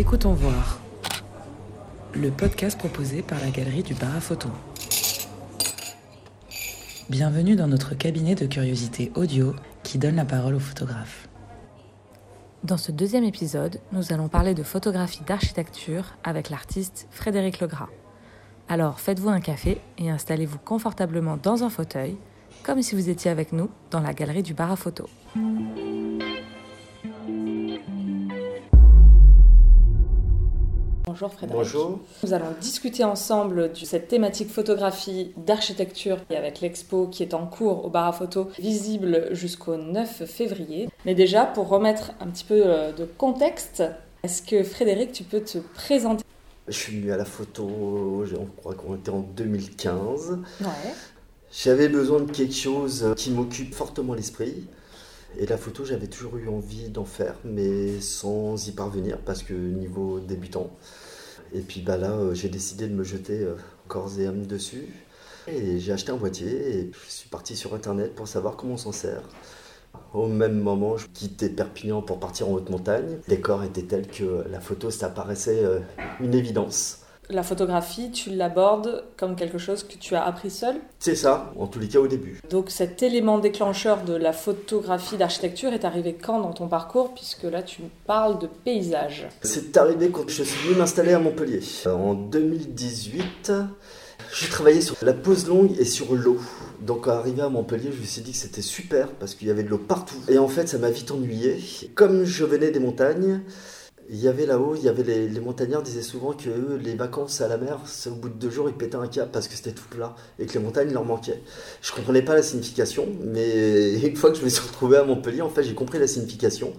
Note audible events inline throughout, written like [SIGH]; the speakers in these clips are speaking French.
Écoutons voir. Le podcast proposé par la galerie du Paraphoto. Bienvenue dans notre cabinet de curiosité audio qui donne la parole aux photographes. Dans ce deuxième épisode, nous allons parler de photographie d'architecture avec l'artiste Frédéric Legras. Alors faites-vous un café et installez-vous confortablement dans un fauteuil, comme si vous étiez avec nous dans la galerie du bar à photo. Bonjour Frédéric. Bonjour. Nous allons discuter ensemble de cette thématique photographie d'architecture et avec l'expo qui est en cours au bar à photo, visible jusqu'au 9 février. Mais déjà, pour remettre un petit peu euh, de contexte, est-ce que Frédéric, tu peux te présenter? Je suis venu à la photo, je crois qu'on était en 2015. Ouais. J'avais besoin de quelque chose qui m'occupe fortement l'esprit. Et la photo, j'avais toujours eu envie d'en faire, mais sans y parvenir, parce que niveau débutant. Et puis bah là, euh, j'ai décidé de me jeter euh, corps et âme dessus. Et j'ai acheté un boîtier et je suis parti sur Internet pour savoir comment on s'en sert. Au même moment, je quittais Perpignan pour partir en haute montagne. Le décor était tel que la photo, ça paraissait euh, une évidence. La photographie, tu l'abordes comme quelque chose que tu as appris seul. C'est ça, en tous les cas au début. Donc cet élément déclencheur de la photographie d'architecture est arrivé quand dans ton parcours Puisque là tu parles de paysage. C'est arrivé quand je suis venu m'installer à Montpellier. En 2018, je travaillais sur la pose longue et sur l'eau. Donc arrivé à Montpellier, je me suis dit que c'était super parce qu'il y avait de l'eau partout. Et en fait, ça m'a vite ennuyé. Comme je venais des montagnes, il y avait là-haut, il y avait les, montagnards disaient souvent que les vacances à la mer, au bout de deux jours, ils pétaient un câble parce que c'était tout plat et que les montagnes leur manquaient. Je comprenais pas la signification, mais [LAUGHS] une fois que je me suis retrouvé à Montpellier, en fait, j'ai compris la signification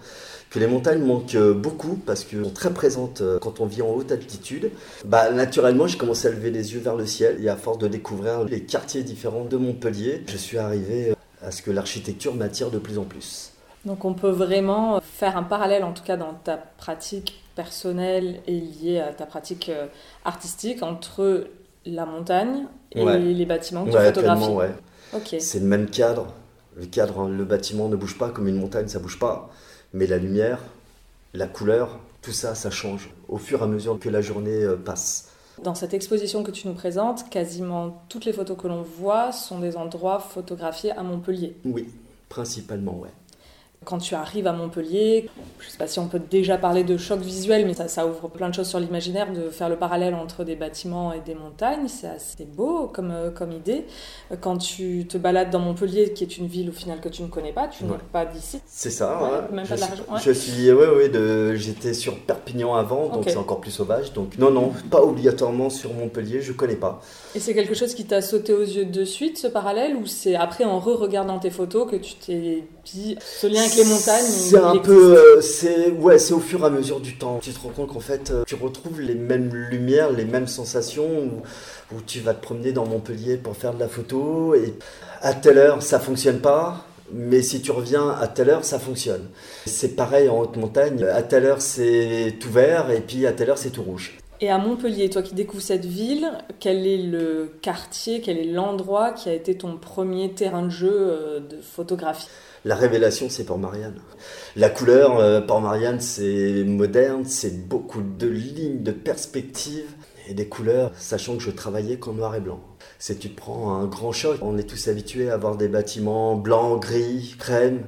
que les montagnes manquent beaucoup parce qu'elles sont très présentes quand on vit en haute altitude. Bah, naturellement, j'ai commencé à lever les yeux vers le ciel et à force de découvrir les quartiers différents de Montpellier, je suis arrivé à ce que l'architecture m'attire de plus en plus. Donc on peut vraiment faire un parallèle, en tout cas dans ta pratique personnelle et liée à ta pratique euh, artistique, entre la montagne et Ouais. les bâtiments que tu photographies. ouais. C'est le même cadre. Le cadre, le bâtiment ne bouge pas comme une montagne, ça bouge pas. Mais la lumière, la couleur, tout ça, ça change au fur et à mesure que la journée euh, passe. Dans cette exposition que tu nous présentes, quasiment toutes les photos que l'on voit sont des endroits photographiés à Montpellier. Oui, principalement, ouais. Quand tu arrives à Montpellier, je ne sais pas si on peut déjà parler de choc visuel, mais ça, ça ouvre plein de choses sur l'imaginaire, de faire le parallèle entre des bâtiments et des montagnes. C'est assez beau comme, euh, comme idée. Quand tu te balades dans Montpellier, qui est une ville au final que tu ne connais pas, tu n'es Ouais. pas d'ici. C'est ça, Ouais, ouais. même je, pas de la région, je suis- ouais, ouais, de, j'étais sur Perpignan avant, donc c'est encore plus sauvage. Donc non, non, pas obligatoirement sur Montpellier, je connais pas. Et c'est quelque chose qui t'a sauté aux yeux de suite, ce parallèle, ou c'est après en re-regardant tes photos que tu t'es dit ce lien avec les montagnes C'est un peu, euh, c'est ouais, c'est au fur et à mesure du temps. Tu te rends compte qu'en fait, euh, tu retrouves les mêmes lumières, les mêmes sensations. Où, où tu vas te promener dans Montpellier pour faire de la photo et à telle heure ça fonctionne pas. Mais si tu reviens à telle heure, ça fonctionne. C'est pareil en haute montagne. À telle heure, c'est tout vert et puis à telle heure, c'est tout rouge. Et à Montpellier, toi qui découvres cette ville, quel est le quartier, quel est l'endroit qui a été ton premier terrain de jeu euh, de photographie? La révélation, c'est Port-Marianne. La couleur, euh, Port-Marianne, c'est moderne, c'est beaucoup de lignes, de perspectives et des couleurs, sachant que je travaillais qu'en noir et blanc. C'est tu prends un grand choc. On est tous habitués à avoir des bâtiments blancs, gris, crème,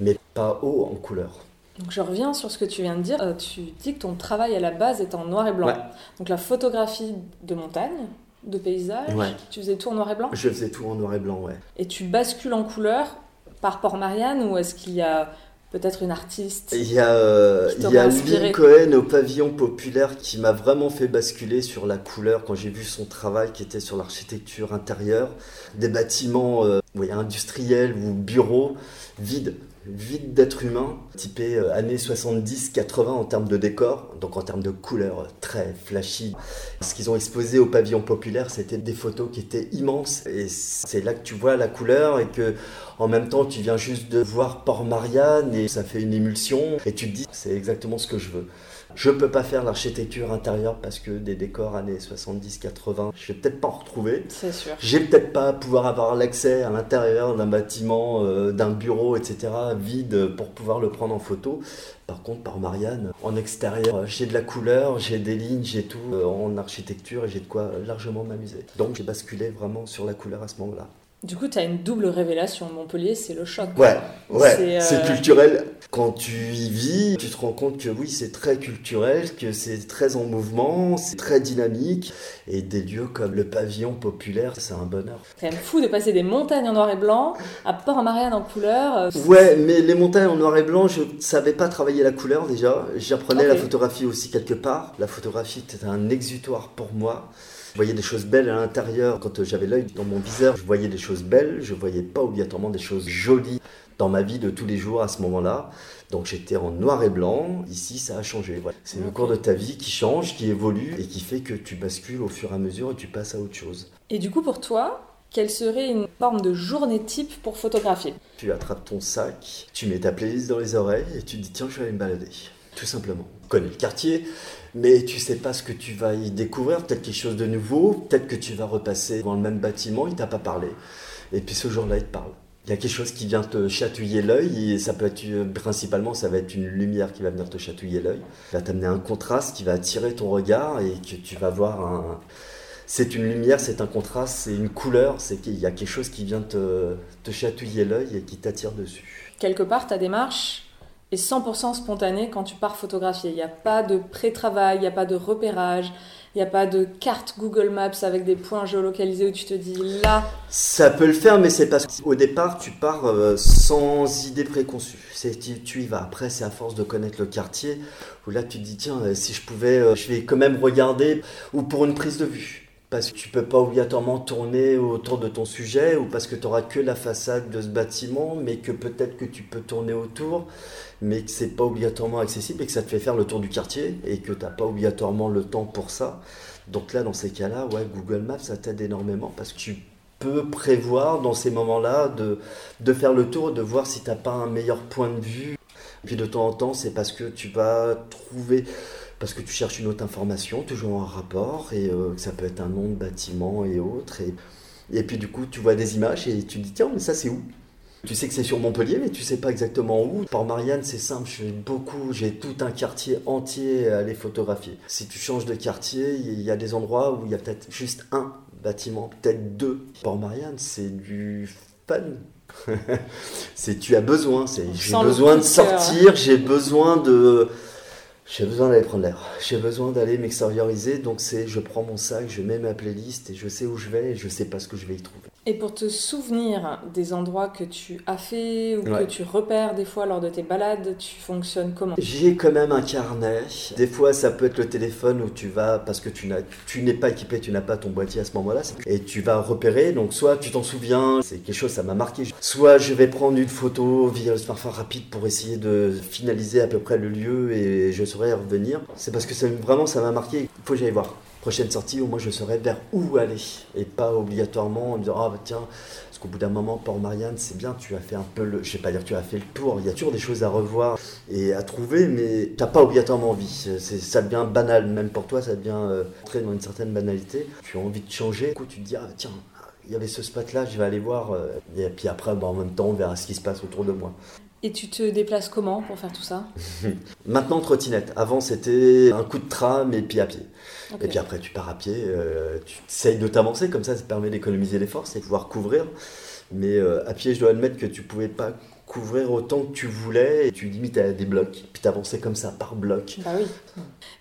mais pas haut en couleur. Donc je reviens sur ce que tu viens de dire. Euh, tu dis que ton travail à la base est en noir et blanc. Ouais. Donc la photographie de montagne, de paysage, Ouais. tu faisais tout en noir et blanc? Je faisais tout en noir et blanc, ouais. Et tu bascules en couleur par Port-Marianne ou est-ce qu'il y a peut-être une artiste Il y a, euh, il y a Cohen au pavillon populaire qui m'a vraiment fait basculer sur la couleur quand j'ai vu son travail qui était sur l'architecture intérieure, des bâtiments euh, oui, industriels ou bureaux vides, vides d'êtres humains, typés euh, années 70-80 en termes de décor, donc en termes de couleurs très flashy. Ce qu'ils ont exposé au pavillon populaire, c'était des photos qui étaient immenses et c'est là que tu vois la couleur et que en même temps, tu viens juste de voir Port-Marianne et ça fait une émulsion et tu te dis, c'est exactement ce que je veux. Je peux pas faire l'architecture intérieure parce que des décors années 70-80, je vais peut-être pas en retrouver. C'est sûr. J'ai peut-être pas pouvoir avoir l'accès à l'intérieur d'un bâtiment, euh, d'un bureau, etc. vide pour pouvoir le prendre en photo. Par contre, par Marianne, en extérieur, j'ai de la couleur, j'ai des lignes, j'ai tout euh, en architecture et j'ai de quoi largement m'amuser. Donc j'ai basculé vraiment sur la couleur à ce moment-là. Du coup, tu as une double révélation. Montpellier, c'est le choc. Ouais, ouais, c'est euh, culturel. Quand tu y vis, tu te rends compte que oui, c'est très culturel, que c'est très en mouvement, c'est très dynamique. Et des lieux comme le pavillon populaire, c'est un bonheur. C'est quand même fou de passer des montagnes en noir et blanc à Port-Marianne en couleur. Euh, ouais, mais les montagnes en noir et blanc, je ne savais pas travailler la couleur déjà. J'apprenais la photographie aussi quelque part. La photographie était un exutoire pour moi. Je voyais des choses belles à l'intérieur. Quand j'avais l'œil dans mon viseur, je voyais des choses belles. Je voyais pas obligatoirement des choses jolies dans ma vie de tous les jours à ce moment-là. Donc j'étais en noir et blanc. Ici, ça a changé. C'est le cours de ta vie qui change, qui évolue et qui fait que tu bascules au fur et à mesure et tu passes à autre chose. Et du coup, pour toi, quelle serait une forme de journée type pour photographier? Tu attrapes ton sac, tu mets ta playlist dans les oreilles et tu te dis tiens, je vais aller me balader. Tout simplement. Tu connais le quartier, mais tu sais pas ce que tu vas y découvrir, peut-être quelque chose de nouveau, peut-être que tu vas repasser dans le même bâtiment, il t'a pas parlé. Et puis ce jour-là, il te parle. Il y a quelque chose qui vient te chatouiller l'œil, et ça peut être euh, principalement, ça va être une lumière qui va venir te chatouiller l'œil, va t'amener un contraste qui va attirer ton regard et que tu vas voir. C'est une lumière, c'est un contraste, c'est une couleur, c'est qu'il y a quelque chose qui vient te chatouiller l'œil et qui t'attire dessus. Quelque part, ta démarche, est 100% spontané quand tu pars photographier. Il n'y a pas de pré-travail, il n'y a pas de repérage, il n'y a pas de carte Google Maps avec des points géolocalisés où tu te dis là. Ça peut le faire, mais c'est parce qu'au départ, tu pars euh, sans idée préconçue. Tu, tu y vas. Après, c'est à force de connaître le quartier où là, tu te dis tiens, euh, si je pouvais, euh, je vais quand même regarder ou pour une prise de vue parce que tu peux pas obligatoirement tourner autour de ton sujet ou parce que tu auras que la façade de ce bâtiment, mais que peut-être que tu peux tourner autour, mais que c'est pas obligatoirement accessible et que ça te fait faire le tour du quartier et que tu n'as pas obligatoirement le temps pour ça. Donc là, dans ces cas-là, ouais, Google Maps, ça t'aide énormément parce que tu peux prévoir dans ces moments-là de, de faire le tour, de voir si tu n'as pas un meilleur point de vue. Puis de temps en temps, c'est parce que tu vas trouver parce que tu cherches une autre information, toujours un rapport, et euh, ça peut être un nom de bâtiment et autres. Et, et puis du coup, tu vois des images et tu te dis, tiens, mais ça c'est où? Tu sais que c'est sur Montpellier, mais tu sais pas exactement où. Port Marianne, c'est simple, je beaucoup, j'ai tout un quartier entier à aller photographier. Si tu changes de quartier, il y a des endroits où il y a peut-être juste un bâtiment, peut-être deux. Port Marianne, c'est du fun. [LAUGHS] c'est tu as besoin, c'est j'ai besoin de sortir, j'ai besoin de j'ai besoin d'aller prendre l'air. J'ai besoin d'aller m'extérioriser. Donc c'est, je prends mon sac, je mets ma playlist et je sais où je vais et je sais pas ce que je vais y trouver. Et pour te souvenir des endroits que tu as fait ou que tu repères des fois lors de tes balades, tu fonctionnes comment? J'ai quand même un carnet. Des fois, ça peut être le téléphone où tu vas, parce que tu, n'as, tu n'es pas équipé, tu n'as pas ton boîtier à ce moment-là, et tu vas repérer. Donc, soit tu t'en souviens, c'est quelque chose, ça m'a marqué. Soit je vais prendre une photo via le smartphone rapide pour essayer de finaliser à peu près le lieu et je saurai revenir. C'est parce que ça, vraiment, ça m'a marqué. Il faut que j'aille voir prochaine sortie où moi je saurais vers où aller et pas obligatoirement en disant ah bah tiens parce qu'au bout d'un moment Port Marianne c'est bien tu as fait un peu le je sais pas dire tu as fait le tour. Il y a toujours des choses à revoir et à trouver mais tu n'as pas obligatoirement envie. C'est, ça devient banal même pour toi ça devient euh, entrer dans une certaine banalité. Tu as envie de changer. Du coup tu te dis ah tiens il y avait ce spot là je vais aller voir euh, et puis après bah, en même temps on verra ce qui se passe autour de moi et tu te déplaces comment pour faire tout ça [LAUGHS] Maintenant, trottinette. Avant, c'était un coup de tram et puis à pied. Et puis après, tu pars à pied, euh, tu essayes de t'avancer, comme ça, ça te permet d'économiser les forces et de pouvoir couvrir. Mais euh, à pied, je dois admettre que tu pouvais pas couvrir autant que tu voulais et tu limites à des blocs. Puis t'avançais comme ça par bloc. Bah oui.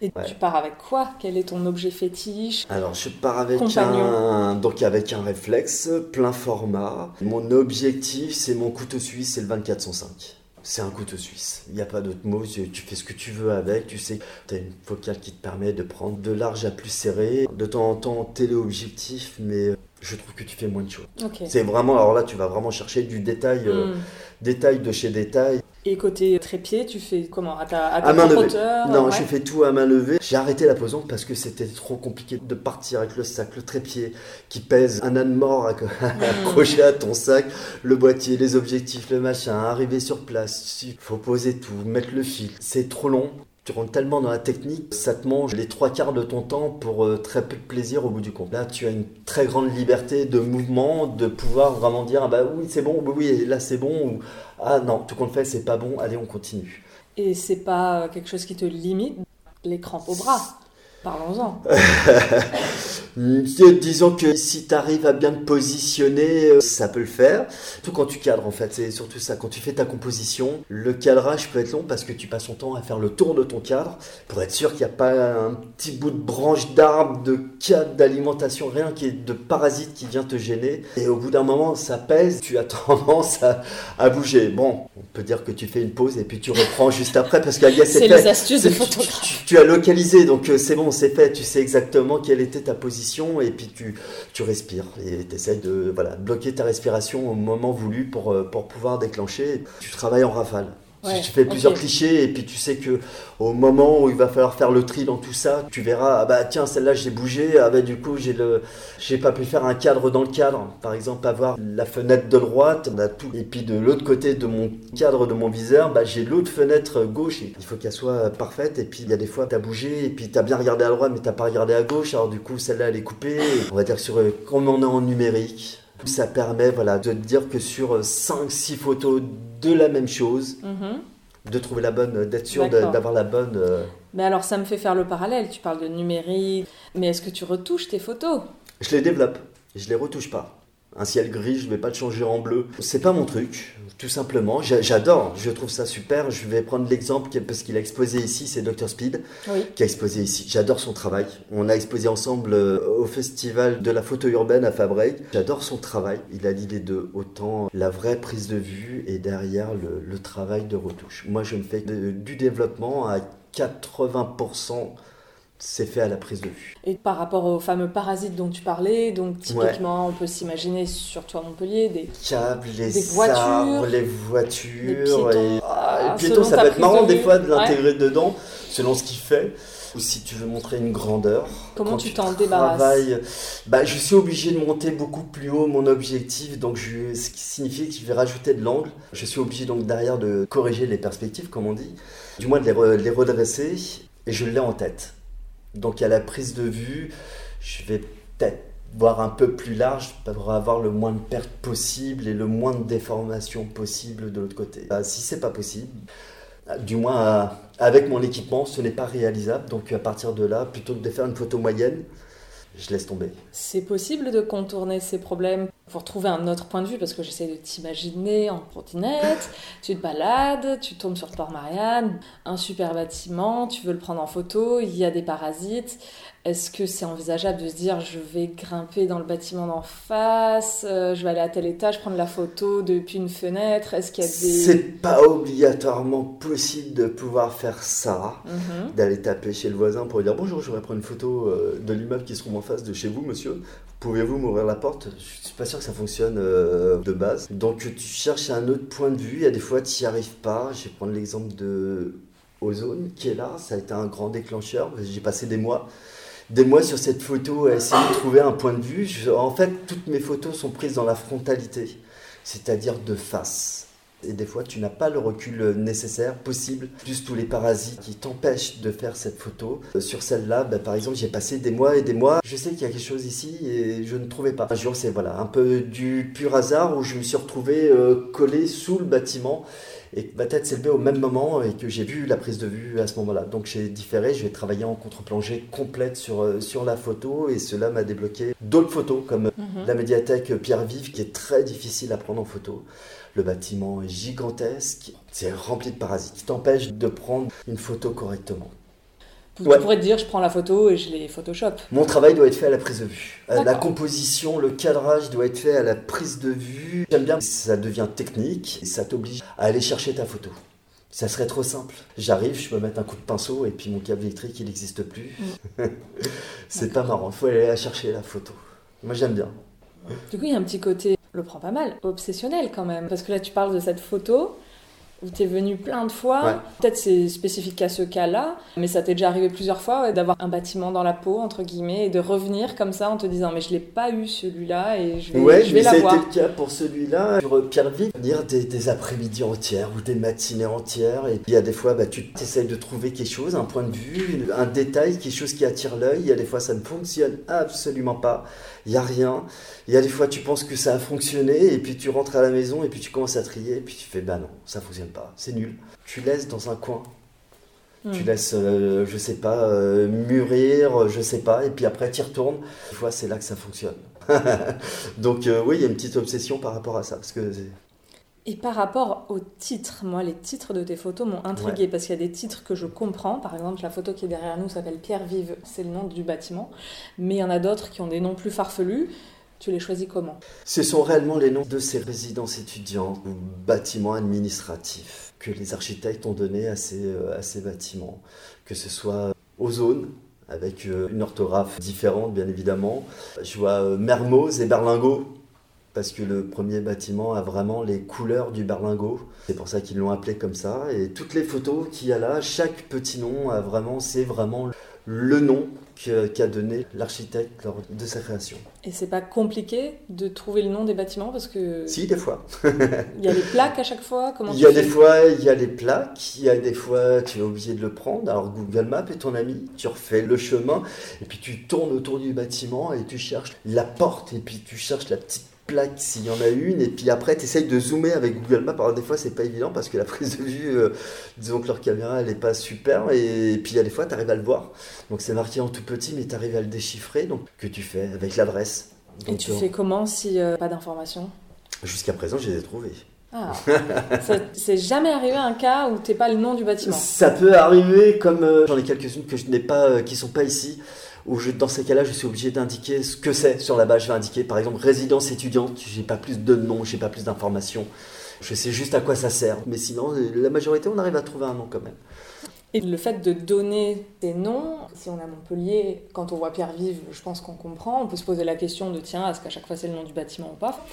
Et tu pars avec quoi? Quel est ton objet fétiche? Alors je pars avec un donc avec un réflexe plein format. Mon objectif c'est mon couteau suisse, c'est le 2405 c'est un couteau suisse. Il n'y a pas d'autre mot, tu fais ce que tu veux avec, tu sais, tu as une focale qui te permet de prendre de large à plus serré, de temps en temps téléobjectif, mais je trouve que tu fais moins de choses. C'est vraiment, alors là, tu vas vraiment chercher du détail, euh, hmm. détail de chez détail. Et côté trépied, tu fais comment? À, ta, à, main levée. Non, je fais tout à main levée. J'ai arrêté la posante parce que c'était trop compliqué de partir avec le sac, le trépied qui pèse un âne mort [LAUGHS] hmm. accroché à ton sac, le boîtier, les objectifs, le machin, arriver sur place. Il faut poser tout, mettre le fil. C'est trop long tu rentres tellement dans la technique, ça te mange les trois quarts de ton temps pour euh, très peu de plaisir au bout du compte. Là, tu as une très grande liberté de mouvement, de pouvoir vraiment dire ah bah oui c'est bon, oui là c'est bon ou ah non tout compte fait c'est pas bon, allez on continue. Et c'est pas quelque chose qui te limite les crampes au bras. Parlons-en. [LAUGHS] Disons que si tu arrives à bien te positionner, euh, ça peut le faire. Tout quand tu cadres en fait, c'est surtout ça. Quand tu fais ta composition, le cadrage peut être long parce que tu passes ton temps à faire le tour de ton cadre pour être sûr qu'il n'y a pas un petit bout de branche d'arbre, de cadre d'alimentation, rien qui est de parasite qui vient te gêner. Et au bout d'un moment, ça pèse, tu as [LAUGHS] tendance à, bouger. Bon, on peut dire que tu fais une pause et puis tu reprends juste après parce a C'est les astuces de photographe. Tu, tu as localisé, donc euh, c'est bon, Tu sais exactement quelle était ta position et puis tu, tu respires et tu essaies de bloquer ta respiration au moment voulu pour, euh, pour pouvoir déclencher. Tu travailles en rafale tu fais plusieurs clichés et puis tu sais que au moment où il va falloir faire le tri dans tout ça, tu verras ah bah tiens celle-là j'ai bougé, ah bah du coup j'ai le j'ai pas pu faire un cadre dans le cadre. Par exemple avoir la fenêtre de droite, on a tout et puis de l'autre côté de mon cadre de mon viseur, bah j'ai l'autre fenêtre gauche. Il faut qu'elle soit parfaite et puis il y a des fois tu as bougé et puis tu as bien regardé à droite mais t'as pas regardé à gauche. Alors du coup celle-là elle est coupée. On va dire sur comme on est en numérique, ça permet voilà, de dire que sur 5-6 photos de la même chose, mhm. de trouver la bonne, d'être sûr d'avoir la bonne. Euh, mais alors ça me fait faire le parallèle, tu parles de numérique, mais est-ce que tu retouches tes photos? Je les développe, je les retouche pas un ciel gris, je vais pas le changer en bleu. C'est pas mon truc, tout simplement. J'adore, je trouve ça super. Je vais prendre l'exemple parce qu'il a exposé ici, c'est Dr Speed qui a exposé ici. J'adore son travail. On a exposé ensemble euh, au festival de la photo urbaine à Fabreg. J'adore son travail. Il a dit les deux, autant la vraie prise de vue et derrière le, travail de retouche. Moi, je me fais du développement à 80% c'est fait à la prise de vue. Et par rapport aux fameux parasites dont tu parlais, donc typiquement on peut s'imaginer surtout à Montpellier des câbles, les des voitures, les voitures, et, ah, piétons, ça peut être marrant des fois de l'intégrer dedans selon ce qu'il fait. Ou si tu veux montrer une grandeur. Comment tu t'en débarrasses bah, Je suis obligé de monter beaucoup plus haut mon objectif, donc je, ce qui signifie que je vais rajouter de l'angle. Je suis obligé donc derrière de corriger les perspectives, comme on dit, du moins de les, les redresser, et je l'ai en tête. Donc à la prise de vue, je vais peut-être voir un peu plus large pour avoir le moins de pertes possible et le moins de déformation possible de l'autre côté. Euh, si c'est pas possible, du moins euh, avec mon équipement, ce n'est pas réalisable. Donc à partir de là, plutôt que de faire une photo moyenne, je laisse tomber. C'est possible de contourner ces problèmes pour trouver un autre point de vue, parce que j'essaie de t'imaginer en trottinette, tu te balades, tu tombes sur Port-Marianne, un super bâtiment, tu veux le prendre en photo, il y a des parasites. Est-ce que c'est envisageable de se dire je vais grimper dans le bâtiment d'en face, euh, je vais aller à tel étage, prendre la photo depuis une fenêtre? Est-ce qu'il y a des... C'est pas obligatoirement possible de pouvoir faire ça, mhm. d'aller taper chez le voisin pour lui dire bonjour, je voudrais prendre une photo euh, de l'immeuble qui se trouve en face de chez vous, monsieur. Pouvez-vous m'ouvrir la porte? Je suis pas sûr que ça fonctionne euh, de base. Donc tu cherches un autre point de vue, il y a des fois tu n'y arrives pas. Je vais prendre l'exemple de Ozone qui est là, ça a été un grand déclencheur. J'ai passé des mois des mois sur cette photo à essayer de trouver un point de vue. en fait, toutes mes photos sont prises dans la frontalité, c'est-à-dire de face. Et des fois, tu n'as pas le recul nécessaire, possible, plus tous les parasites qui t'empêchent de faire cette photo. Euh, sur celle-là, bah, par exemple, j'ai passé des mois et des mois. Je sais qu'il y a quelque chose ici et je ne trouvais pas. Un jour, c'est voilà, un peu du pur hasard où je me suis retrouvé euh, collé sous le bâtiment et ma tête s'est levée au même moment et que j'ai vu la prise de vue à ce moment-là. Donc j'ai différé, je vais travailler en contre-plongée complète sur, euh, sur la photo et cela m'a débloqué d'autres photos comme mhm. la médiathèque Pierre Vive qui est très difficile à prendre en photo. Le bâtiment est gigantesque, c'est rempli de parasites qui t'empêchent de prendre une photo correctement. Tu pourrais te dire, je prends la photo et je les Photoshop. Mon travail doit être fait à la prise de vue. Euh, la composition, le cadrage doit être fait à la prise de vue. J'aime bien, ça devient technique et ça t'oblige à aller chercher ta photo. Ça serait trop simple. J'arrive, je peux mettre un coup de pinceau et puis mon câble électrique, il n'existe plus. Mm. [LAUGHS] c'est pas marrant, il faut aller la chercher la photo. Moi j'aime bien. Du coup, il y a un petit côté, le prend pas mal, obsessionnel quand même. Parce que là, tu parles de cette photo, où tu es venu plein de fois. Peut-être c'est spécifique à ce cas-là, mais ça t'est déjà arrivé plusieurs fois d'avoir un bâtiment dans la peau, entre guillemets, et de revenir comme ça en te disant mais je l'ai pas eu celui-là et je vais, ouais, je vais l'avoir. Ouais, c'était le cas pour celui-là. Sur Pierre Vive, dire des, des après-midi entières ou des matinées entières. Et il y a des fois, bah, tu essayes de trouver quelque chose, un point de vue, un détail, quelque chose qui attire l'œil. Il y a des fois, ça ne fonctionne absolument pas. Il n'y a rien. Il y a des fois, tu penses que ça a fonctionné, et puis tu rentres à la maison, et puis tu commences à trier, et puis tu fais, bah non, ça fonctionne pas, c'est nul. Tu laisses dans un coin. Tu hmm. laisses, euh, je sais pas, euh, mûrir, je sais pas, et puis après tu y retournes. Des fois, c'est là que ça fonctionne. [LAUGHS] Donc, euh, oui, il y a une petite obsession par rapport à ça. Parce que et par rapport aux titres, moi, les titres de tes photos m'ont intrigué parce qu'il y a des titres que je comprends. Par exemple, la photo qui est derrière nous s'appelle Pierre Vive, c'est le nom du bâtiment. Mais il y en a d'autres qui ont des noms plus farfelus. Tu les choisis comment Ce sont réellement les noms de ces résidences étudiantes ou bâtiments administratifs que les architectes ont donnés à ces, euh, à ces bâtiments. Que ce soit aux zones, avec euh, une orthographe différente bien évidemment. Je vois euh, Mermoz et Berlingot, parce que le premier bâtiment a vraiment les couleurs du berlingot. C'est pour ça qu'ils l'ont appelé comme ça. Et toutes les photos qu'il y a là, chaque petit nom a vraiment, c'est vraiment le nom qu'a donné l'architecte lors de sa création. Et c'est pas compliqué de trouver le nom des bâtiments parce que. Si, des fois. il y a les plaques à chaque fois Comment Il y a des fois, il y a les plaques, il y a des fois, tu es obligé de le prendre. Alors Google Maps est ton ami, tu refais le chemin, et puis tu tournes autour du bâtiment et tu cherches la porte, et puis tu cherches la petite plaque s'il y en a une, et puis après tu essayes de zoomer avec Google Maps. Alors des fois c'est pas évident parce que la [LAUGHS] prise de vue, euh, disons que leur caméra elle est pas super, et, puis il y a des fois tu arrives à le voir. Donc c'est marqué en tout petit, mais tu arrives à le déchiffrer. Donc que tu fais avec l'adresse? Et tu fais comment si euh, pas d'informations? Jusqu'à présent, je les ai trouvés. Ah, [LAUGHS] c'est jamais arrivé un cas où t'es pas le nom du bâtiment? Ça peut arriver, comme euh, j'en ai quelques-unes que je n'ai pas, qui sont pas ici où dans ces cas-là, je suis obligé d'indiquer ce que c'est sur la base. Je vais indiquer, par exemple, résidence étudiante. J'ai pas plus de nom, j'ai pas plus d'informations. Je sais juste à quoi ça sert. Mais sinon, la majorité, on arrive à trouver un nom quand même. Et le fait de donner des noms, si on est à Montpellier, quand on voit Pierre Vive, je pense qu'on comprend. On peut se poser la question de tiens, est-ce qu'à chaque fois c'est le nom du bâtiment ou pas?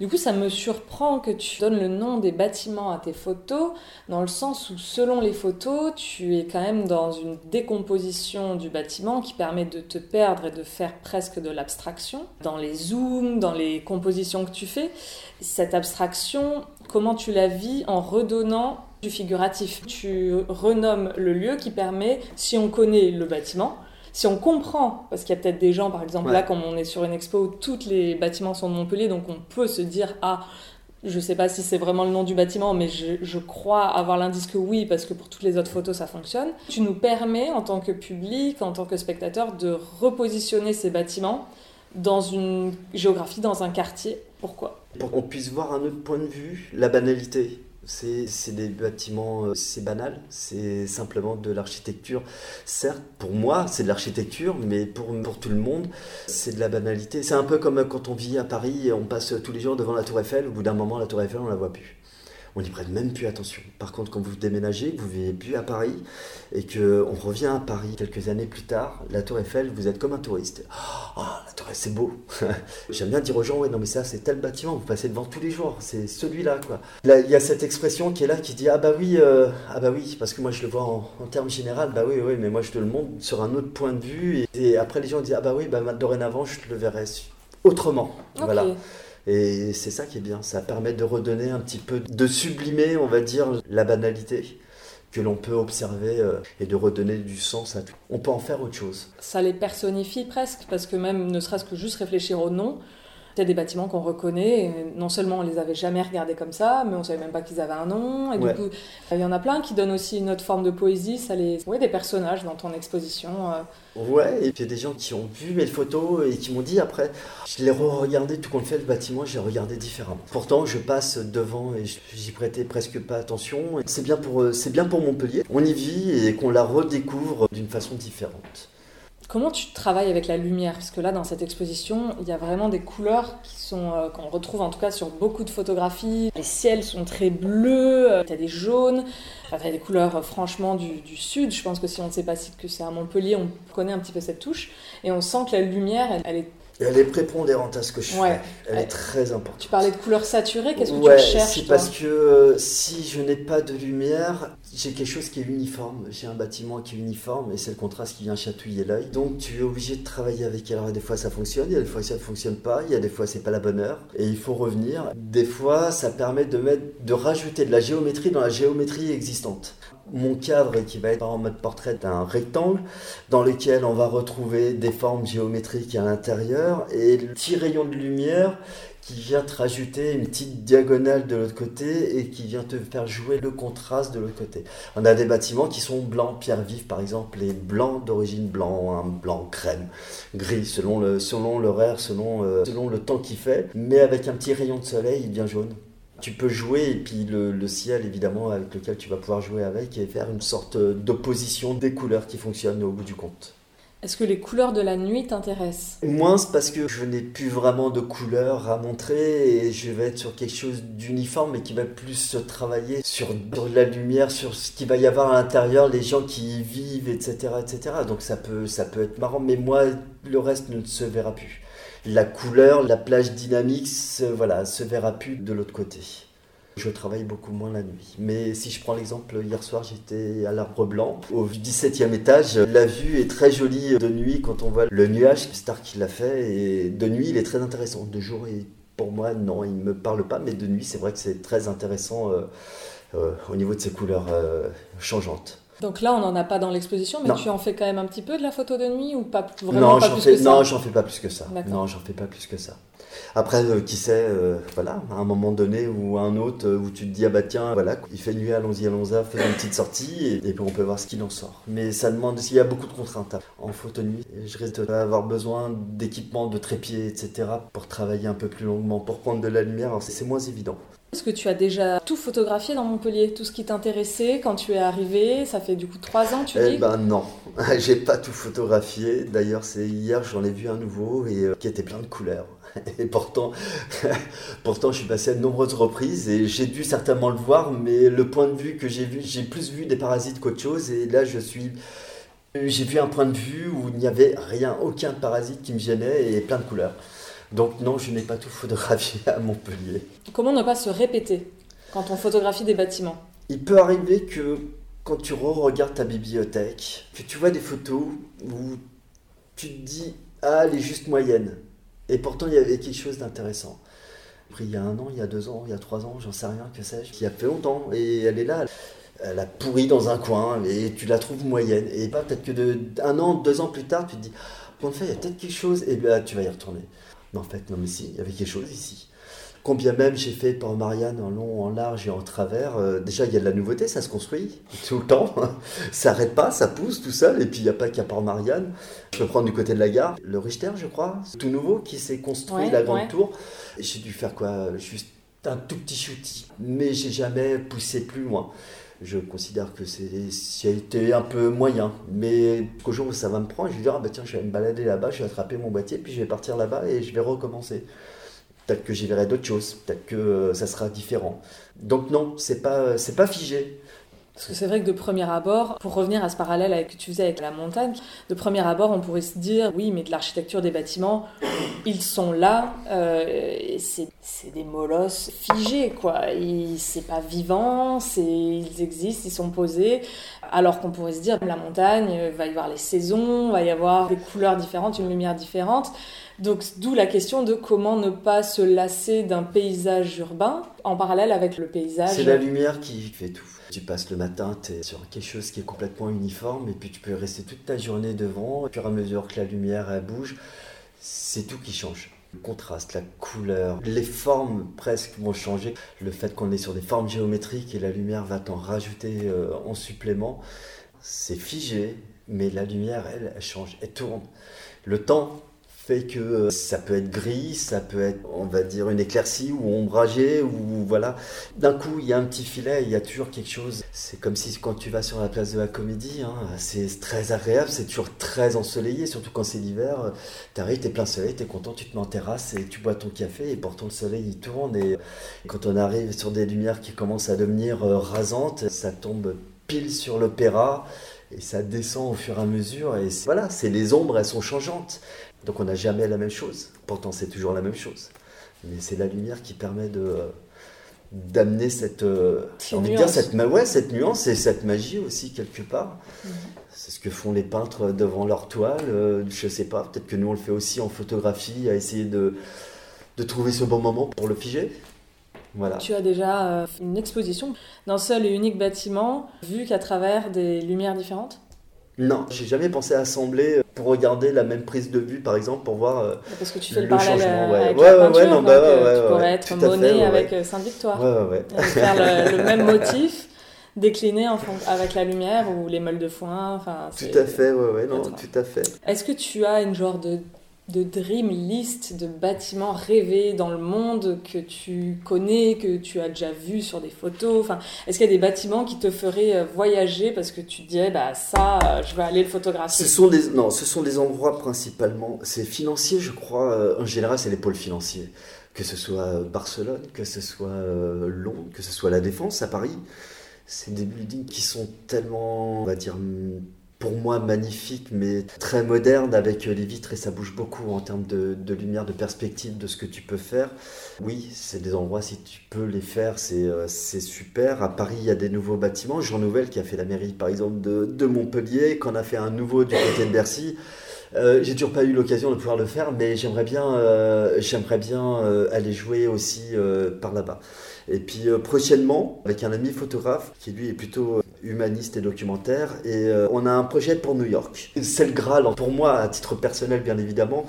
Du coup, ça me surprend que tu donnes le nom des bâtiments à tes photos, dans le sens où selon les photos, tu es quand même dans une décomposition du bâtiment qui permet de te perdre et de faire presque de l'abstraction. Dans les zooms, dans les compositions que tu fais, cette abstraction, comment tu la vis en redonnant du figuratif? Tu renommes le lieu qui permet, si on connaît le bâtiment, si on comprend, parce qu'il y a peut-être des gens, par exemple, là, comme on est sur une expo où tous les bâtiments sont de Montpellier, donc on peut se dire, ah, je sais pas si c'est vraiment le nom du bâtiment, mais je, je crois avoir l'indice que oui, parce que pour toutes les autres photos, ça fonctionne. Tu nous permets, en tant que public, en tant que spectateur, de repositionner ces bâtiments dans une géographie, dans un quartier. Pourquoi? Pour qu'on puisse voir un autre point de vue, la banalité. C'est des bâtiments, euh, c'est banal, c'est simplement de l'architecture. Certes, pour moi, c'est de l'architecture, mais pour, pour tout le monde, c'est de la banalité. C'est un peu comme quand on vit à Paris on passe tous les jours devant la Tour Eiffel. Au bout d'un moment, la Tour Eiffel, on la voit plus on n'y prête même plus attention. Par contre, quand vous déménagez, vous vivez plus à Paris et qu'on revient à Paris quelques années plus tard, la Tour Eiffel, vous êtes comme un touriste. Oh, la Tour Eiffel, c'est beau. [LAUGHS] J'aime bien dire aux gens, ouais, non, mais ça, c'est tel bâtiment, vous passez devant tous les jours, c'est celui-là, quoi. Là, il y a cette expression qui est là qui dit, ah bah oui, euh, ah bah oui, parce que moi je le vois en, termes général, bah oui, oui, mais moi je te le montre sur un autre point de vue. Et, après, les gens disent, ah bah oui, bah dorénavant, je le verrai autrement. Voilà. Et c'est ça qui est bien, ça permet de redonner un petit peu, de sublimer, on va dire, la banalité que l'on peut observer euh, et de redonner du sens à tout. On peut en faire autre chose. Ça les personnifie presque, parce que même ne serait-ce que juste réfléchir au nom, il y a des bâtiments qu'on reconnaît, et non seulement on les avait jamais regardés comme ça, mais on savait même pas qu'ils avaient un nom. Et du coup, il y en a plein qui donnent aussi une autre forme de poésie, ça les... Ouais, des personnages dans ton exposition. Euh. Ouais, et puis il y a des gens qui ont vu mes photos et qui m'ont dit après, je l'ai re-regardé tout compte fait, le bâtiment, j'ai regardé différemment. Pourtant, je passe devant et j'y prêtais presque pas attention. C'est bien, pour, euh, c'est bien pour Montpellier. On y vit et qu'on la redécouvre d'une façon différente. Comment tu travailles avec la lumière? Parce que là, dans cette exposition, il y a vraiment des couleurs qui sont euh, qu'on retrouve en tout cas sur beaucoup de photographies. Les ciels sont très bleus, euh, tu as des jaunes, tu as des couleurs euh, franchement du, sud. Je pense que si on ne sait pas que c'est à Montpellier, on connaît un petit peu cette touche. Et on sent que la lumière, elle, est Elle est prépondérante à ce que je fais. Elle est très importante. Tu parlais de couleurs saturées, qu'est-ce que ouais, tu cherches C'est parce que euh, si je n'ai pas de lumière, j'ai quelque chose qui est uniforme. J'ai un bâtiment qui est uniforme et c'est le contraste qui vient chatouiller l'œil. Donc tu es obligé de travailler avec elle. Alors des fois ça fonctionne, il y a des fois ça ne fonctionne pas, il y a des fois c'est pas la bonne heure et il faut revenir. Des fois ça permet de, mettre, de rajouter de la géométrie dans la géométrie existante mon cadre qui va être en mode portrait un rectangle dans lequel on va retrouver des formes géométriques à l'intérieur et le petit rayon de lumière qui vient te rajouter une petite diagonale de l'autre côté et qui vient te faire jouer le contraste de l'autre côté. On a des bâtiments qui sont blancs, pierre vive par exemple, et blancs d'origine blanc, un blanc crème, gris selon l'horaire, selon, euh, selon le temps qu'il fait, mais avec un petit rayon de soleil, il devient jaune tu peux jouer et puis le, ciel évidemment avec lequel tu vas pouvoir jouer avec et faire une sorte d'opposition des couleurs qui fonctionnent au bout du compte. Est-ce que les couleurs de la nuit t'intéressent? Moins parce que je n'ai plus vraiment de couleurs à montrer et je vais être sur quelque chose d'uniforme et qui va plus se travailler sur, la lumière, sur ce qu'il va y avoir à l'intérieur, les gens qui y vivent, etc., etc. Donc ça peut, ça peut être marrant, mais moi, le reste ne se verra plus la couleur, la plage dynamique, se, voilà, se verra plus de l'autre côté. Je travaille beaucoup moins la nuit. Mais si je prends l'exemple, hier soir j'étais à l'Arbre Blanc, au 17e étage. La vue est très jolie de nuit quand on voit le nuage, Star qui l'a fait. Et de nuit, il est très intéressant. De jour, pour moi, non, il ne me parle pas. Mais de nuit, c'est vrai que c'est très intéressant euh, euh, au niveau de ses couleurs euh, changeantes. Donc là, on n'en a pas dans l'exposition, mais tu en fais quand même un petit peu de la photo de nuit ou pas vraiment non, pas plus fais, que ça Non, j'en fais pas plus que ça. Non, j'en fais pas plus que ça. Après, euh, qui sait, euh, voilà, à un moment donné ou à un autre, euh, où tu te dis, ah bah tiens, voilà, il fait nuit, allons-y, allons-y, faisons une petite sortie, et, puis on peut voir ce qu'il en sort. Mais ça demande, s'il y a beaucoup de contraintes en photo de nuit, je risque d'avoir besoin d'équipements, de trépieds, etc., pour travailler un peu plus longuement, pour prendre de la lumière, c'est moins évident. Est-ce que tu as déjà tout photographié dans Montpellier Tout ce qui t'intéressait quand tu es arrivé? Ça fait du coup trois ans, tu eh dis? Eh ben non, [LAUGHS] j'ai pas tout photographié. D'ailleurs, c'est hier, j'en ai vu un nouveau et euh, qui était plein de couleurs. [LAUGHS] Et pourtant, [LAUGHS] pourtant, je suis passé à de nombreuses reprises et j'ai dû certainement le voir, mais le point de vue que j'ai vu, j'ai plus vu des parasites qu'autre chose. Et là, je suis, j'ai vu un point de vue où il n'y avait rien, aucun parasite qui me gênait et plein de couleurs. Donc non, je n'ai pas tout photographié à Montpellier. Comment ne pas se répéter quand on photographie des bâtiments? Il peut arriver que quand tu re-regardes ta bibliothèque, que tu vois des photos où tu te dis ah elle est juste moyenne. Et pourtant il y avait quelque chose d'intéressant. Il y a un an, il y a deux ans, il y a trois ans, j'en sais rien, que sais-je, qui a fait longtemps. Et elle est là, elle a pourri dans un coin et tu la trouves moyenne. Et pas peut-être que de, un an, deux ans plus tard, tu te dis, bon, fait, il y a peut-être quelque chose, et bien tu vas y retourner. Mais en fait, non, mais si, il y avait quelque chose ici. Combien même j'ai fait par Marianne en long, en large et en travers, euh, déjà il y a de la nouveauté, ça se construit tout le temps, [LAUGHS] ça n'arrête pas, ça pousse tout seul, et puis il n'y a pas qu'à Port Marianne. Je peux prendre du côté de la gare, le Richter, je crois, tout nouveau, qui s'est construit, la grande tour. J'ai dû faire quoi? Juste un tout petit shooting, mais j'ai jamais poussé plus loin je considère que c'est été un peu moyen. Mais qu'au jour où ça va me prendre, je vais dire, ah bah tiens, je vais me balader là-bas, je vais attraper mon boîtier, puis je vais partir là-bas et je vais recommencer. Peut-être que j'y verrai d'autres choses, peut-être que euh, ça sera différent. Donc non, c'est pas, c'est pas figé. Parce que c'est vrai que de premier abord, pour revenir à ce parallèle avec, que tu faisais avec la montagne, de premier abord, on pourrait se dire, oui, mais de l'architecture des bâtiments, ils sont là, euh, c'est des molosses figés, quoi. C'est pas vivant, ils existent, ils sont posés. Alors qu'on pourrait se dire, la montagne, il va y avoir les saisons, il va y avoir des couleurs différentes, une lumière différente. Donc d'où la question de comment ne pas se lasser d'un paysage urbain en parallèle avec le paysage. C'est la lumière qui fait tout. Tu passes le matin, tu es sur quelque chose qui est complètement uniforme et puis tu peux rester toute ta journée devant. Au fur et à mesure que la lumière bouge, c'est tout qui change. Le contraste, la couleur, les formes presque vont changer. Le fait qu'on est sur des formes géométriques et la lumière va t'en rajouter euh, en supplément, c'est figé, mais la lumière, elle, elle change, elle tourne. Le temps que euh, ça peut être gris, ça peut être, on va dire, une éclaircie ou ombragé, ou voilà. D'un coup, il y a un petit filet, il y a toujours quelque chose. C'est comme si quand tu vas sur la place de la comédie, hein, c'est très agréable, c'est toujours très ensoleillé, surtout quand c'est l'hiver. Tu arrives, es plein soleil, tu es content, tu te mets en terrasse et tu bois ton café, et pourtant le soleil il tourne. Et quand on arrive sur des lumières qui commencent à devenir euh, rasantes, ça tombe pile sur l'opéra et ça descend au fur et à mesure. Et voilà, c'est les ombres, elles sont changeantes. Donc on n'a jamais la même chose. Pourtant, c'est toujours la même chose. Mais c'est la lumière qui permet de d'amener cette, euh, dire cette, ouais, cette nuance et cette magie aussi quelque part. Mhm. C'est ce que font les peintres devant leur toile. Euh, je sais pas, peut-être que nous on le fait aussi en photographie, à essayer de, de trouver ce bon moment pour le figer. Voilà. Tu as déjà euh, une exposition d'un seul et unique bâtiment, vu qu'à travers des lumières différentes? Non, j'ai jamais pensé à assembler pour regarder la même prise de vue, par exemple, pour voir euh, Parce que tu fais le, parallèle avec ouais. la peinture, non, bah, euh, tu pourrais être Monet avec euh, Sainte-Victoire. faire le, [LAUGHS] même motif décliné en avec la lumière ou les meules de foin. Enfin, tout à fait, ouais, ouais, non, tout à fait. Est-ce que tu as une genre de de dream list de bâtiments rêvés dans le monde que tu connais, que tu as déjà vu sur des photos enfin, Est-ce qu'il y a des bâtiments qui te feraient euh, voyager parce que tu te dirais, bah, ça, euh, je vais aller le photographier? Ce sont des, Non, ce sont des endroits principalement, c'est financier, je crois, euh, en général, c'est les pôles financiers. Que ce soit Barcelone, que ce soit Londres, que ce soit La Défense à Paris. C'est des buildings qui sont tellement, on va dire, pour moi magnifique, mais très moderne avec les vitres et ça bouge beaucoup en termes de, lumière, de perspective, de ce que tu peux faire. Oui, c'est des endroits, si tu peux les faire, c'est euh, super. À Paris, il y a des nouveaux bâtiments. Jean Nouvel qui a fait la mairie, par exemple, de, Montpellier, qu'on a fait un nouveau du côté de Bercy. Euh, j'ai toujours pas eu l'occasion de pouvoir le faire, mais j'aimerais bien, euh, j'aimerais bien aller jouer aussi par là-bas. Et puis prochainement, avec un ami photographe qui lui est plutôt humaniste et documentaire. Et euh, on a un projet pour New York. C'est le Graal, pour moi, à titre personnel, bien évidemment,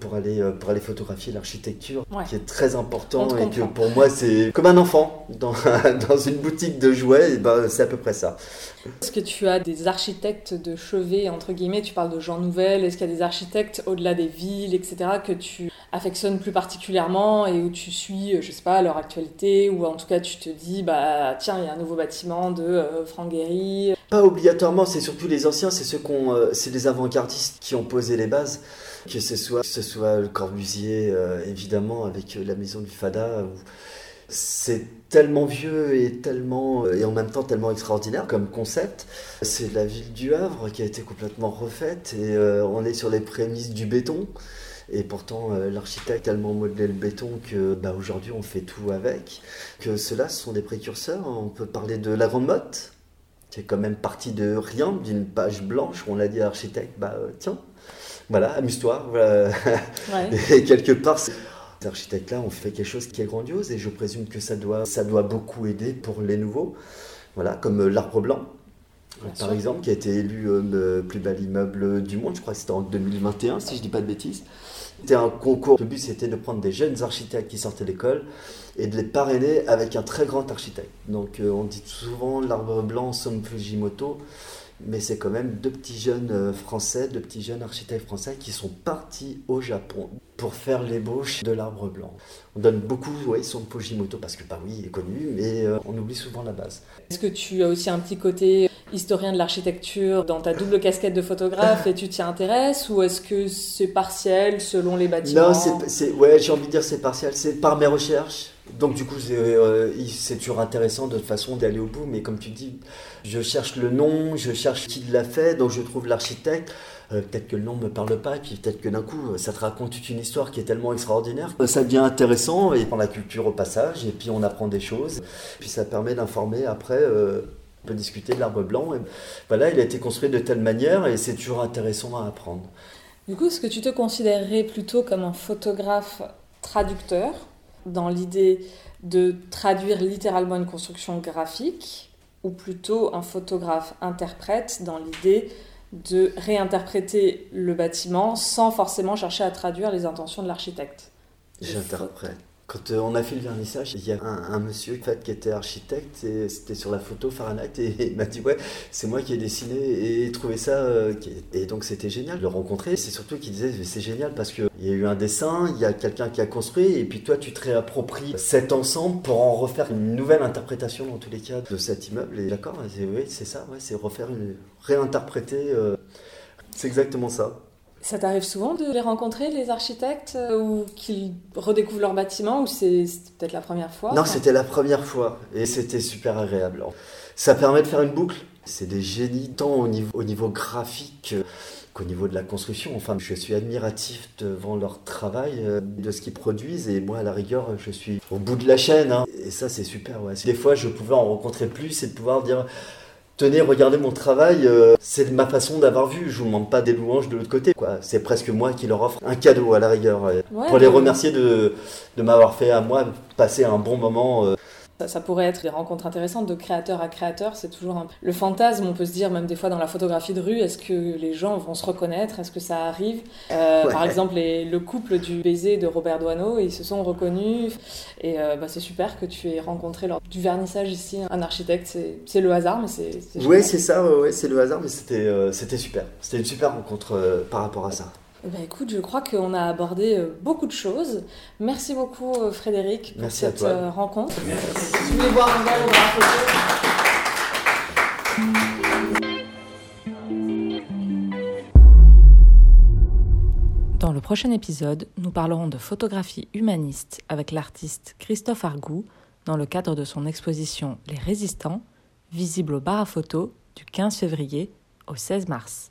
pour aller, euh, pour aller photographier l'architecture, qui est très important et que pour moi, c'est comme un enfant dans, [LAUGHS] dans une boutique de jouets, ben, c'est à peu près ça. Est-ce que tu as des architectes de chevet, entre guillemets, tu parles de Jean Nouvel, est-ce qu'il y a des architectes au-delà des villes, etc., que tu affectionnes plus particulièrement et où tu suis, je sais pas, leur actualité, ou en tout cas tu te dis, bah tiens, il y a un nouveau bâtiment de euh, Franck. Pas obligatoirement, c'est surtout les anciens, c'est ceux qu'on, euh, c'est les avant-gardistes qui ont posé les bases. Que ce soit, que ce soit le Corbusier, euh, évidemment, avec la maison du Fada, c'est tellement vieux et tellement et en même temps tellement extraordinaire comme concept. C'est la ville du Havre qui a été complètement refaite et on est sur les prémices du béton. Et pourtant, euh, l'architecte a tellement modelé le béton que bah, aujourd'hui on fait tout avec. Que ceux-là sont des précurseurs. On peut parler de la Grande Motte, qui est quand même partie de rien, d'une page blanche où on a dit à l'architecte bah euh, tiens, voilà, amuse-toi. [LAUGHS] et quelque part, ces architectes-là ont fait quelque chose qui est grandiose et je présume que ça doit, ça doit beaucoup aider pour les nouveaux. Voilà, comme euh, l'Arbre Blanc, par exemple, qui a été élu le plus bel immeuble du monde, je crois que c'était en 2021, si je ne dis pas de bêtises. C'était un concours. Le but, c'était de prendre des jeunes architectes qui sortaient de l'école et de les parrainer avec un très grand architecte. Donc, euh, on dit souvent l'arbre blanc, Son Fujimoto, mais c'est quand même deux petits jeunes euh, français, deux petits jeunes architectes français qui sont partis au Japon pour faire l'ébauche de l'arbre blanc. On donne beaucoup, oui, Son Fujimoto parce que, bah oui, il est connu, mais euh, on oublie souvent la base. Est-ce que tu as aussi un petit côté historien de l'architecture dans ta double casquette de photographe et tu t'y intéresses ou est-ce que c'est partiel selon les bâtiments? Non, c'est, ouais, j'ai envie de dire c'est partiel, c'est par mes recherches. Donc du coup, euh, c'est, toujours intéressant de façon d'aller au bout, mais comme tu dis, je cherche le nom, je cherche qui l'a fait, donc je trouve l'architecte. Euh, peut-être que le nom ne me parle pas, puis peut-être que d'un coup, ça te raconte toute une histoire qui est tellement extraordinaire. Ça devient intéressant, et on la culture au passage, et puis on apprend des choses, puis ça permet d'informer après euh, peut discuter de l'arbre blanc. Et voilà, il a été construit de telle manière et c'est toujours intéressant à apprendre. Du coup, est-ce que tu te considérerais plutôt comme un photographe traducteur, dans l'idée de traduire littéralement une construction graphique, ou plutôt un photographe interprète, dans l'idée de réinterpréter le bâtiment sans forcément chercher à traduire les intentions de l'architecte J'interprète. Quand euh, on a fait le vernissage, il y a un, monsieur qui était architecte, et c'était sur la photo Fahrenheit, et il m'a dit Ouais, c'est moi qui ai dessiné et trouvé ça. Euh, et donc c'était génial de le rencontrer. C'est surtout qu'il disait C'est génial parce qu'il y a eu un dessin, il y a quelqu'un qui a construit, et puis toi tu te réappropries cet ensemble pour en refaire une nouvelle interprétation dans tous les cas de cet immeuble. Et d'accord, oui, c'est ça, ouais, c'est refaire une. réinterpréter. Euh, c'est exactement ça. Ça t'arrive souvent de les rencontrer, les architectes, euh, ou qu'ils redécouvrent leur bâtiment, ou c'est peut-être la première fois? Non, c'était la première fois, et c'était super agréable. Ça permet de faire une boucle. C'est des génies tant au niveau, au niveau graphique qu'au niveau de la construction. Enfin, je suis admiratif devant leur travail, euh, de ce qu'ils produisent, et moi, à la rigueur, je suis au bout de la chaîne. hein. Et ça, c'est super. Des fois, je pouvais en rencontrer plus et de pouvoir dire. Tenez, regardez mon travail, euh, c'est ma façon d'avoir vu. Je vous demande pas des louanges de l'autre côté. quoi. C'est presque moi qui leur offre un cadeau à la rigueur. euh, Ouais, pour les remercier de, de m'avoir fait à moi passer un bon moment. euh, Ça, ça pourrait être des rencontres intéressantes de créateur à créateur. C'est toujours un... le fantasme. On peut se dire même des fois dans la photographie de rue, est-ce que les gens vont se reconnaître Est-ce que ça arrive Euh, Ouais. Par exemple, les- le couple du baiser de Robert Doisneau, ils se sont reconnus. Et euh, bah, c'est super que tu aies rencontré lors du vernissage ici un architecte. C'est le hasard, mais c'est. c'est Ouais, génial. c'est ça, ouais, c'est le hasard, mais c'était euh, c'était super. C'était une super rencontre par rapport à ça. Eh ben, écoute, je crois qu'on a abordé euh, beaucoup de choses. Merci beaucoup euh, Frédéric pour Merci cette euh, rencontre. Si vous voulez voir mon verre au bar photo, Dans le prochain épisode, nous parlerons de photographie humaniste avec l'artiste Christophe Argou dans le cadre de son exposition Les Résistants, visible au bar à photo du 15 février au 16 mars.